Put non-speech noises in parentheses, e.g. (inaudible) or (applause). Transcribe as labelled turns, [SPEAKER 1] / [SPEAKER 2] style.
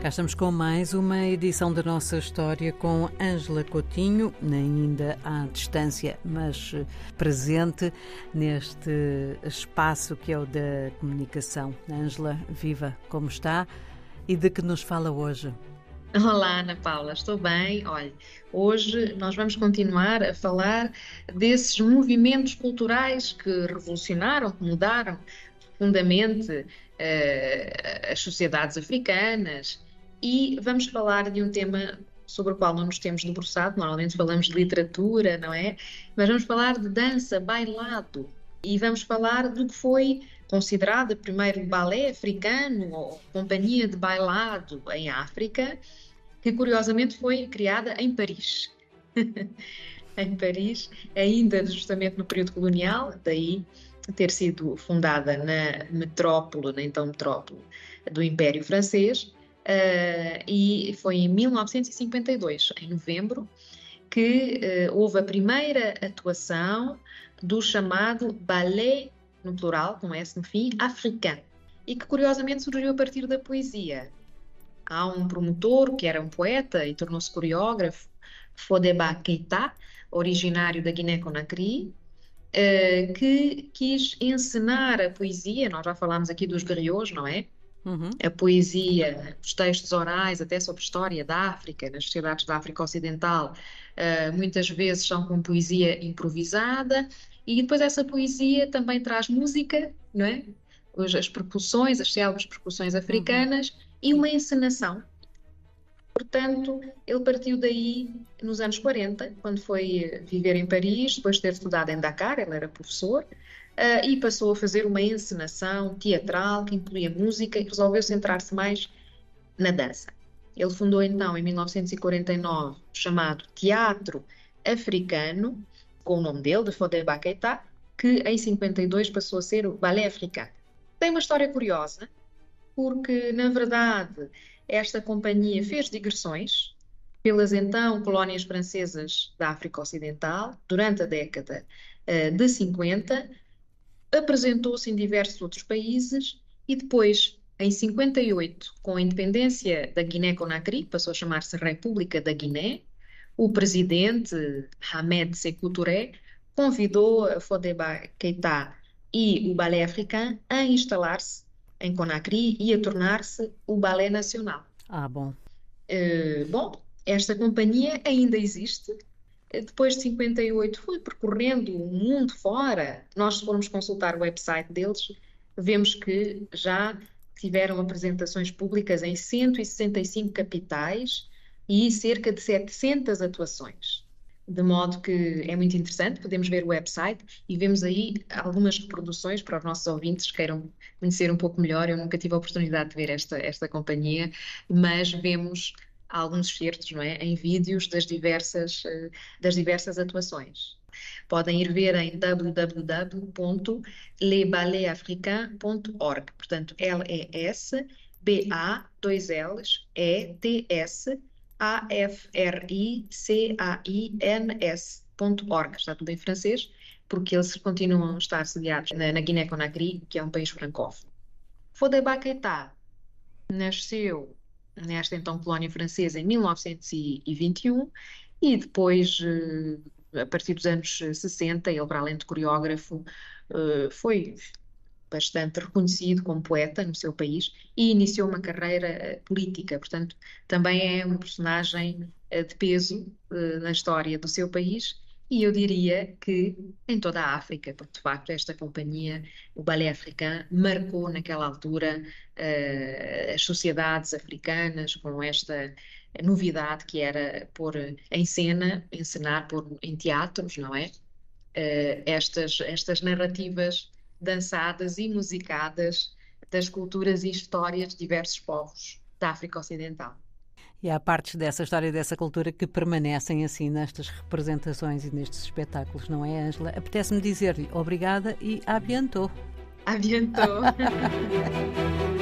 [SPEAKER 1] Cá estamos com mais uma edição da nossa história com Ângela Coutinho, ainda à distância, mas presente neste espaço que é o da comunicação. Ângela, viva, como está e de que nos fala hoje?
[SPEAKER 2] Olá, Ana Paula, estou bem. Olha, hoje nós vamos continuar a falar desses movimentos culturais que revolucionaram, que mudaram profundamente uh, as sociedades africanas e vamos falar de um tema sobre o qual não nos temos debruçado, normalmente falamos de literatura, não é? Mas vamos falar de dança, bailado, e vamos falar do que foi considerado primeiro balé africano ou companhia de bailado em África, que curiosamente foi criada em Paris. (laughs) em Paris, ainda justamente no período colonial, daí ter sido fundada na metrópole, na então metrópole do Império Francês, Uh, e foi em 1952, em novembro, que uh, houve a primeira atuação do chamado ballet, no plural, com S no fim, africano, e que curiosamente surgiu a partir da poesia. Há um promotor que era um poeta e tornou-se coreógrafo, Fodeba Keita, originário da Guiné-Conakry, uh, que quis encenar a poesia, nós já falámos aqui dos griots, não é? Uhum. A poesia, os textos orais, até sobre história da África, nas sociedades da África Ocidental, uh, muitas vezes são com poesia improvisada, e depois essa poesia também traz música, não é? As percussões, as célebres percussões africanas, uhum. e uma encenação. Portanto, ele partiu daí nos anos 40, quando foi viver em Paris, depois de ter estudado em Dakar, ele era professor, uh, e passou a fazer uma encenação teatral que incluía música e resolveu centrar-se mais na dança. Ele fundou então em 1949 o chamado Teatro Africano, com o nome dele, de Fodé Keita, que em 52 passou a ser o Ballet Africano. Tem uma história curiosa, porque na verdade esta companhia fez digressões pelas então colónias francesas da África Ocidental durante a década uh, de 50, apresentou-se em diversos outros países e depois, em 58, com a independência da Guiné-Conakry, passou a chamar-se República da Guiné, o presidente Hamed Sékou Touré convidou Fodeba Keita e o Ballet Africain a instalar-se em Conakry e a tornar-se o Ballet Nacional.
[SPEAKER 1] Ah, bom.
[SPEAKER 2] Uh, bom, esta companhia ainda existe, depois de 58 fui percorrendo o mundo fora. Nós, se formos consultar o website deles, vemos que já tiveram apresentações públicas em 165 capitais e cerca de 700 atuações. De modo que é muito interessante, podemos ver o website e vemos aí algumas reproduções para os nossos ouvintes que queiram conhecer um pouco melhor. Eu nunca tive a oportunidade de ver esta, esta companhia, mas vemos alguns excertos não é, em vídeos das diversas, eh, das diversas atuações. Podem ir ver em www.lesballetafricains.org. Portanto, L-E-S, B-A, dois L's, E-T-S, A-F-R-I-C-A-I-N-S.org. Está tudo em francês, porque eles continuam a estar sediados na, na Guiné-Conakry, que é um país francófono. Fodeba Keita nasceu nesta então colónia francesa em 1921 e depois, eh, a partir dos anos 60, ele, para além de coreógrafo, eh, foi bastante reconhecido como poeta no seu país e iniciou uma carreira eh, política, portanto, também é um personagem de peso na história do seu país e eu diria que em toda a África, porque de facto esta companhia, o Ballet Africain, marcou naquela altura as sociedades africanas com esta novidade que era pôr em cena, encenar por, em teatros, não é? Uh, estas, estas narrativas dançadas e musicadas das culturas e histórias de diversos povos da África Ocidental.
[SPEAKER 1] E há partes dessa história, dessa cultura que permanecem assim nestas representações e nestes espetáculos, não é, Ângela? Apetece-me dizer-lhe obrigada e abiantou.
[SPEAKER 2] Abiantou. (laughs)